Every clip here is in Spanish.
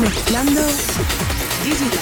Mezclando Digital.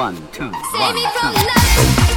One, two, one, two.